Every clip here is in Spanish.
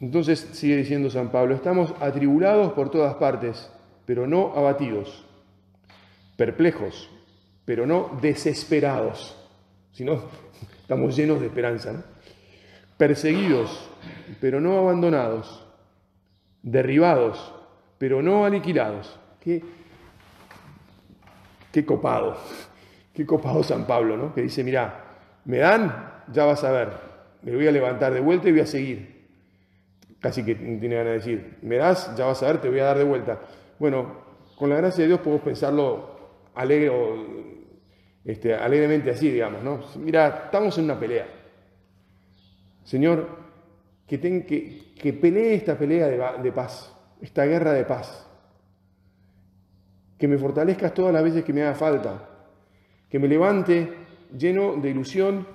Entonces sigue diciendo San Pablo, estamos atribulados por todas partes, pero no abatidos, perplejos, pero no desesperados, sino estamos llenos de esperanza, perseguidos, pero no abandonados, derribados, pero no aniquilados. Qué, qué copado, qué copado San Pablo, ¿no? Que dice, mira, me dan, ya vas a ver, me voy a levantar de vuelta y voy a seguir. Casi que tiene ganas de decir, me das, ya vas a ver, te voy a dar de vuelta. Bueno, con la gracia de Dios podemos pensarlo alegre este, alegremente así, digamos, ¿no? Mira, estamos en una pelea. Señor, que, ten, que, que pelee esta pelea de, de paz, esta guerra de paz. Que me fortalezcas todas las veces que me haga falta. Que me levante lleno de ilusión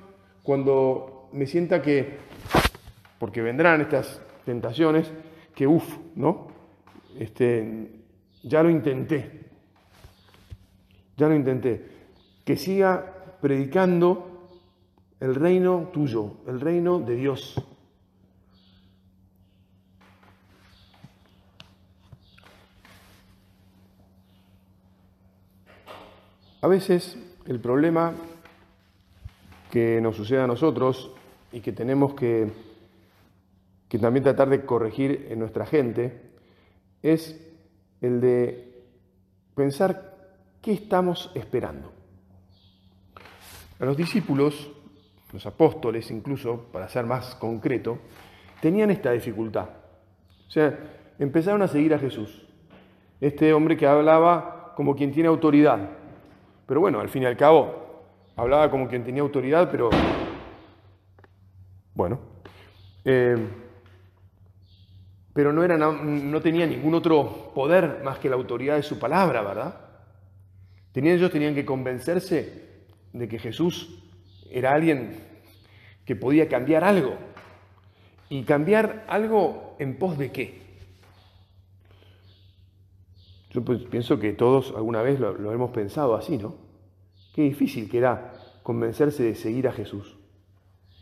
cuando me sienta que, porque vendrán estas tentaciones que, uff, ¿no? Este, ya lo intenté, ya lo intenté. Que siga predicando el reino tuyo, el reino de Dios. A veces el problema que nos sucede a nosotros y que tenemos que que también tratar de corregir en nuestra gente, es el de pensar qué estamos esperando. A los discípulos, los apóstoles incluso, para ser más concreto, tenían esta dificultad. O sea, empezaron a seguir a Jesús, este hombre que hablaba como quien tiene autoridad. Pero bueno, al fin y al cabo, hablaba como quien tenía autoridad, pero bueno. Eh, pero no, no tenía ningún otro poder más que la autoridad de su palabra, ¿verdad? Tenían, ellos tenían que convencerse de que Jesús era alguien que podía cambiar algo. ¿Y cambiar algo en pos de qué? Yo pues pienso que todos alguna vez lo, lo hemos pensado así, ¿no? Qué difícil que era convencerse de seguir a Jesús.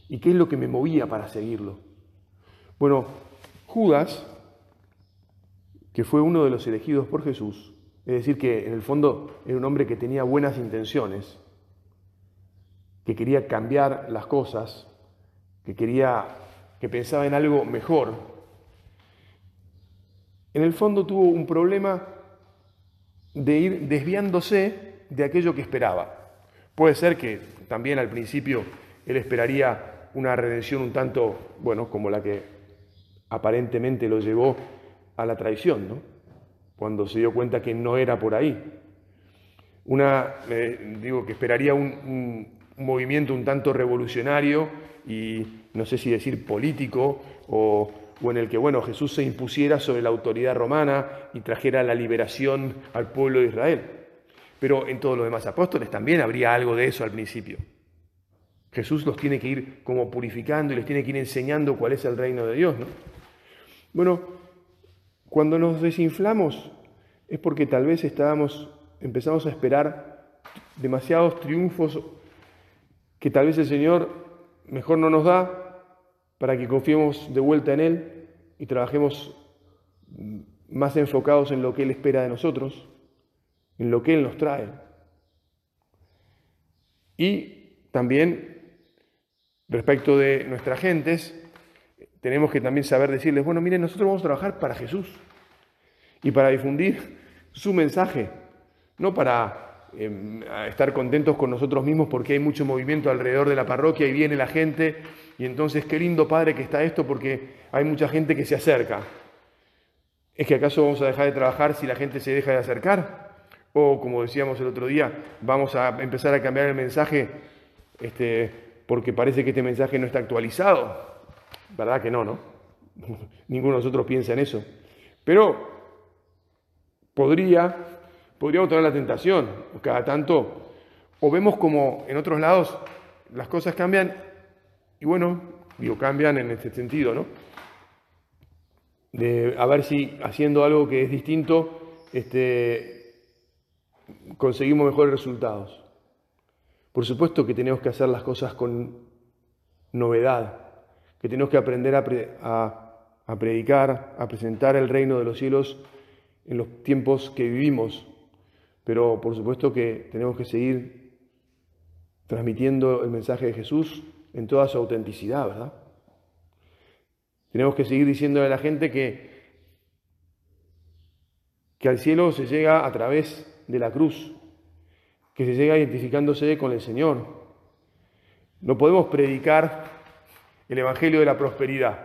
¿Y qué es lo que me movía para seguirlo? Bueno, Judas, que fue uno de los elegidos por Jesús, es decir, que en el fondo era un hombre que tenía buenas intenciones, que quería cambiar las cosas, que quería, que pensaba en algo mejor, en el fondo tuvo un problema de ir desviándose de aquello que esperaba. Puede ser que también al principio él esperaría una redención un tanto, bueno, como la que aparentemente lo llevó a la traición, ¿no? cuando se dio cuenta que no era por ahí. Una, digo, que esperaría un, movimiento un tanto revolucionario y no sé si decir político o, o en el que, bueno, Jesús se impusiera sobre la autoridad romana y trajera la liberación al pueblo de Israel. Pero en todos los demás apóstoles también habría algo de eso al principio. Jesús los tiene que ir como purificando y les tiene que ir enseñando cuál es el reino de Dios, ¿no? Bueno, cuando nos desinflamos es porque tal vez estábamos, empezamos a esperar demasiados triunfos que tal vez el Señor mejor no nos da para que confiemos de vuelta en Él y trabajemos más enfocados en lo que Él espera de nosotros, en lo que Él nos trae. Y también respecto de nuestras gentes, tenemos que también saber decirles, bueno, miren, nosotros vamos a trabajar para Jesús y para difundir su mensaje, no para em, estar contentos con nosotros mismos porque hay mucho movimiento alrededor de la parroquia y viene la gente y entonces qué lindo padre que está esto porque hay mucha gente que se acerca. ¿Es que acaso vamos a dejar de trabajar si la gente se deja de acercar? O como decíamos el otro día, vamos a empezar a cambiar el mensaje este, porque parece que este mensaje no está actualizado. ¿Verdad que no, no? Ninguno de nosotros piensa en eso. Pero podría, podríamos tener la tentación, cada tanto, o vemos como en otros lados las cosas cambian, y bueno, digo, cambian en este sentido, ¿no? De a ver si haciendo algo que es distinto, este, conseguimos mejores resultados. Por supuesto que tenemos que hacer las cosas con novedad, que tenemos que aprender a, predicar, a presentar el reino de los cielos en los tiempos que vivimos, pero por supuesto que tenemos que seguir transmitiendo el mensaje de Jesús en toda su autenticidad, ¿verdad? Tenemos que seguir diciéndole a la gente que, que al cielo se llega a través de la cruz, que se llega identificándose con el Señor. No podemos predicar el Evangelio de la prosperidad.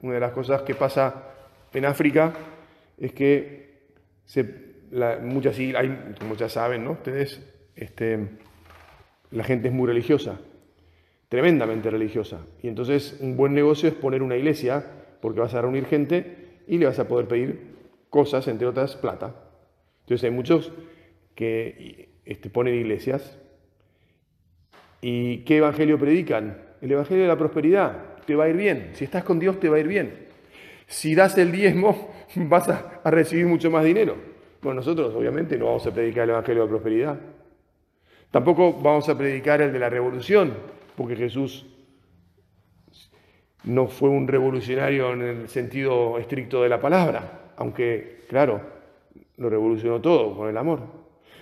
Una de las cosas que pasa en África es que muchas, hay, muchas saben, ¿no? Ustedes, este, la gente es muy religiosa, tremendamente religiosa. Y entonces un buen negocio es poner una iglesia, porque vas a reunir gente y le vas a poder pedir cosas, entre otras, plata. Entonces hay muchos que este, ponen iglesias. ¿Y qué evangelio predican? El evangelio de la prosperidad. Te va a ir bien. Si estás con Dios, te va a ir bien. Si das el diezmo, vas a, recibir mucho más dinero. Bueno, nosotros obviamente no vamos a predicar el evangelio de la prosperidad. Tampoco vamos a predicar el de la revolución, porque Jesús no fue un revolucionario en el sentido estricto de la palabra, aunque, claro, lo revolucionó todo con el amor.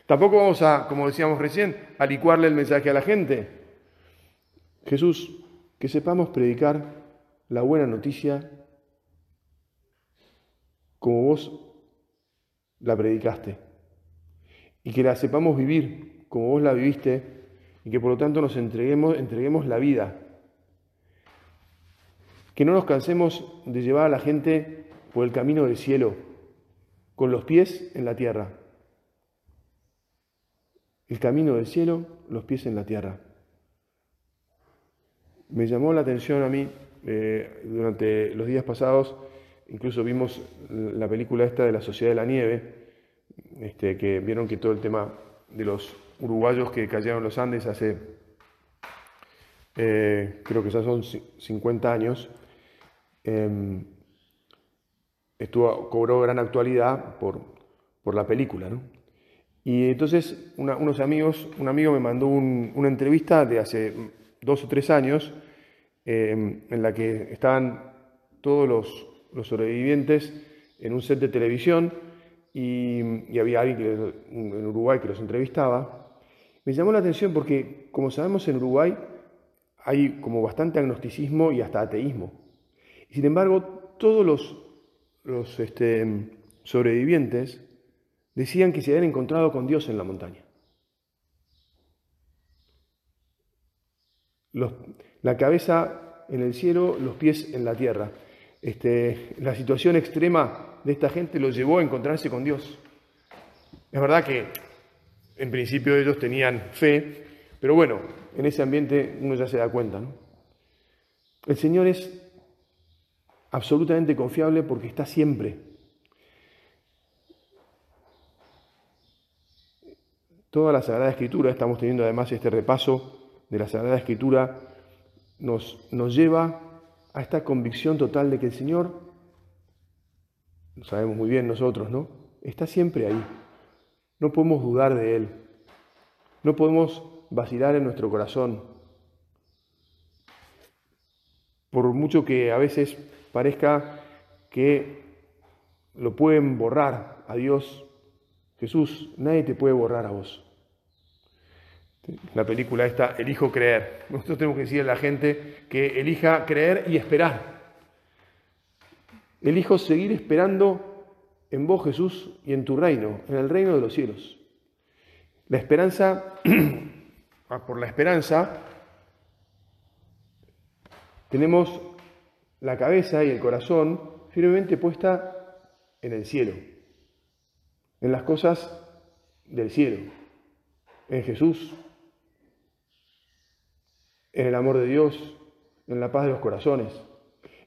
Tampoco vamos a, como decíamos recién, a licuarle el mensaje a la gente. Jesús, que sepamos predicar la buena noticia como vos la predicaste y que la sepamos vivir como vos la viviste, y que por lo tanto nos entreguemos, entreguemos la vida. Que no nos cansemos de llevar a la gente por el camino del cielo, con los pies en la tierra. El camino del cielo, los pies en la tierra. Me llamó la atención a mí eh, durante los días pasados, incluso vimos la película esta de la Sociedad de la Nieve, este, que vieron que todo el tema de los uruguayos que cayeron los Andes hace, eh, creo que ya son 50 años, em, estuvo, cobró gran actualidad por, por la película. ¿no? Y entonces unos amigos, un amigo me mandó una entrevista de hace dos o tres años em, en la que estaban todos los, los, sobrevivientes en un set de televisión y, había alguien en Uruguay que los entrevistaba me llamó la atención porque, como sabemos, en Uruguay hay como bastante agnosticismo y hasta ateísmo. Sin embargo, todos los, los este, sobrevivientes decían que se habían encontrado con Dios en la montaña. La cabeza en el cielo, los pies en la tierra. Este, la situación extrema de esta gente los llevó a encontrarse con Dios. Es verdad que en principio ellos tenían fe, pero bueno, en ese ambiente uno ya se da cuenta. ¿no? El Señor es absolutamente confiable porque está siempre. Toda la Sagrada Escritura, estamos teniendo además este repaso de la Sagrada Escritura, nos, nos lleva a esta convicción total de que el Señor, lo sabemos muy bien nosotros, ¿no? Está siempre ahí. No podemos dudar de Él. No podemos vacilar en nuestro corazón. Por mucho que a veces parezca que lo pueden borrar a Dios, Jesús, nadie te puede borrar a vos. La película esta, elijo creer. Nosotros tenemos que decirle a la gente que elija creer y esperar. Elijo seguir esperando en vos, Jesús, y en tu reino, en el reino de los cielos. La esperanza, ah, por la esperanza, tenemos la cabeza y el corazón firmemente puesta en el cielo, en las cosas del cielo, en Jesús, en el amor de Dios, en la paz de los corazones.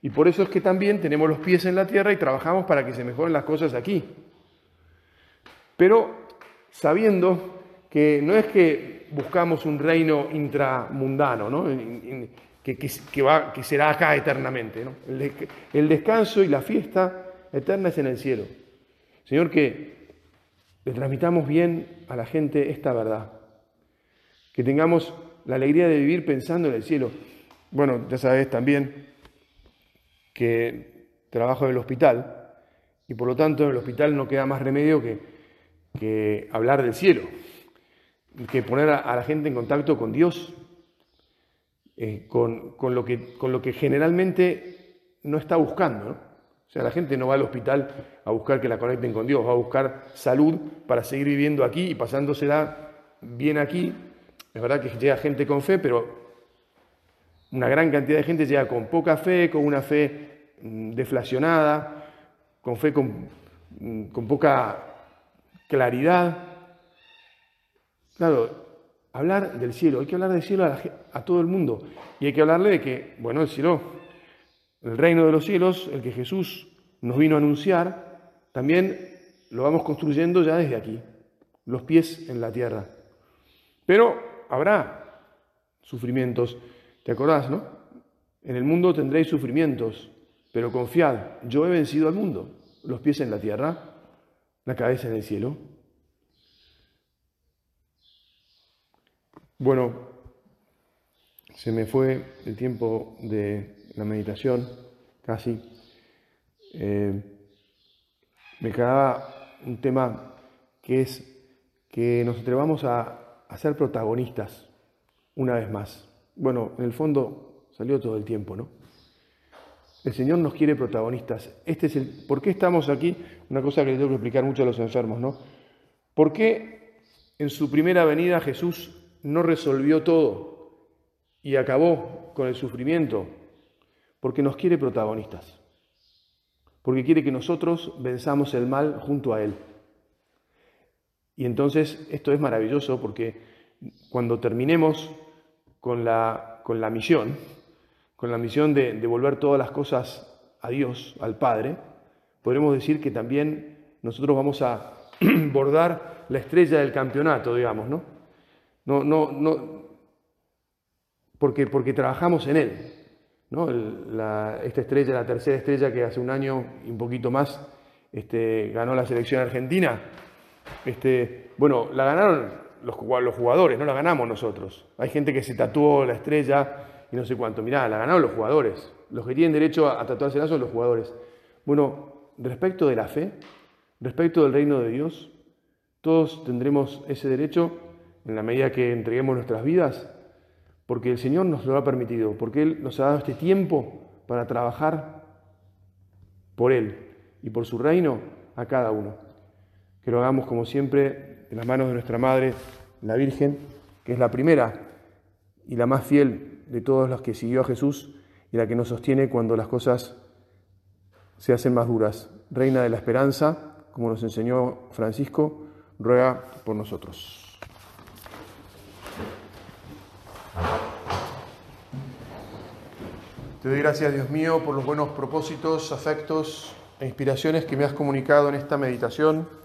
Y por eso es que también tenemos los pies en la tierra y trabajamos para que se mejoren las cosas aquí. Pero sabiendo que no es que buscamos un reino intramundano, ¿no? que, que, va, que será acá eternamente. ¿no? El, el descanso y la fiesta eterna es en el cielo. Señor, que le transmitamos bien a la gente esta verdad. Que tengamos la alegría de vivir pensando en el cielo. Bueno, ya sabes también que trabajo en el hospital y por lo tanto en el hospital no queda más remedio que, que hablar del cielo, que poner a, la gente en contacto con Dios, eh, con, con, lo que, con lo que generalmente no está buscando. O sea, la gente no va al hospital a buscar que la conecten con Dios, va a buscar salud para seguir viviendo aquí y pasándosela bien aquí. Es verdad que llega gente con fe, pero una gran cantidad de gente llega con poca fe, con una fe mm, deflacionada, con fe con, mm, con poca claridad. Claro, hablar del cielo, hay que hablar del cielo a, todo el mundo y hay que hablarle de que, bueno, el cielo, el reino de los cielos, el que Jesús nos vino a anunciar, también lo vamos construyendo ya desde aquí, los pies en la tierra. Pero habrá sufrimientos, ¿te acordás, no? En el mundo tendréis sufrimientos, pero confiad, yo he vencido al mundo, los pies en la tierra, la cabeza en el cielo. Bueno, se me fue el tiempo de la meditación, casi. Eh, me quedaba un tema que es que nos atrevamos a, a ser protagonistas una vez más. Bueno, en el fondo salió todo el tiempo, ¿no? El Señor nos quiere protagonistas. Este es el, ¿Por qué estamos aquí? Una cosa que le tengo que explicar mucho a los enfermos, ¿no? ¿Por qué en su primera venida Jesús no resolvió todo y acabó con el sufrimiento? Porque nos quiere protagonistas. Porque quiere que nosotros venzamos el mal junto a Él. Y entonces esto es maravilloso porque cuando terminemos con la, con la misión, con la misión de devolver todas las cosas a Dios, al Padre, podremos decir que también nosotros vamos a bordar la estrella del campeonato, digamos, ¿no? No, no, no, porque, porque trabajamos en Él. ¿no? esta estrella, la tercera estrella que hace un año y un poquito más este, ganó la selección argentina, este, bueno, la ganaron los, jugadores, no la ganamos nosotros. Hay gente que se tatuó la estrella y no sé cuánto. Mirá, la ganaron los jugadores. Los que tienen derecho a, tatuarse son los jugadores. Bueno, respecto de la fe, respecto del reino de Dios, todos tendremos ese derecho en la medida que entreguemos nuestras vidas, porque el Señor nos lo ha permitido, porque Él nos ha dado este tiempo para trabajar por Él y por su reino a cada uno. Que lo hagamos como siempre en las manos de nuestra Madre, la Virgen, que es la primera y la más fiel de todos los que siguió a Jesús y la que nos sostiene cuando las cosas se hacen más duras. Reina de la esperanza, como nos enseñó Francisco, ruega por nosotros. Te doy gracias, Dios mío, por los buenos propósitos, afectos e inspiraciones que me has comunicado en esta meditación.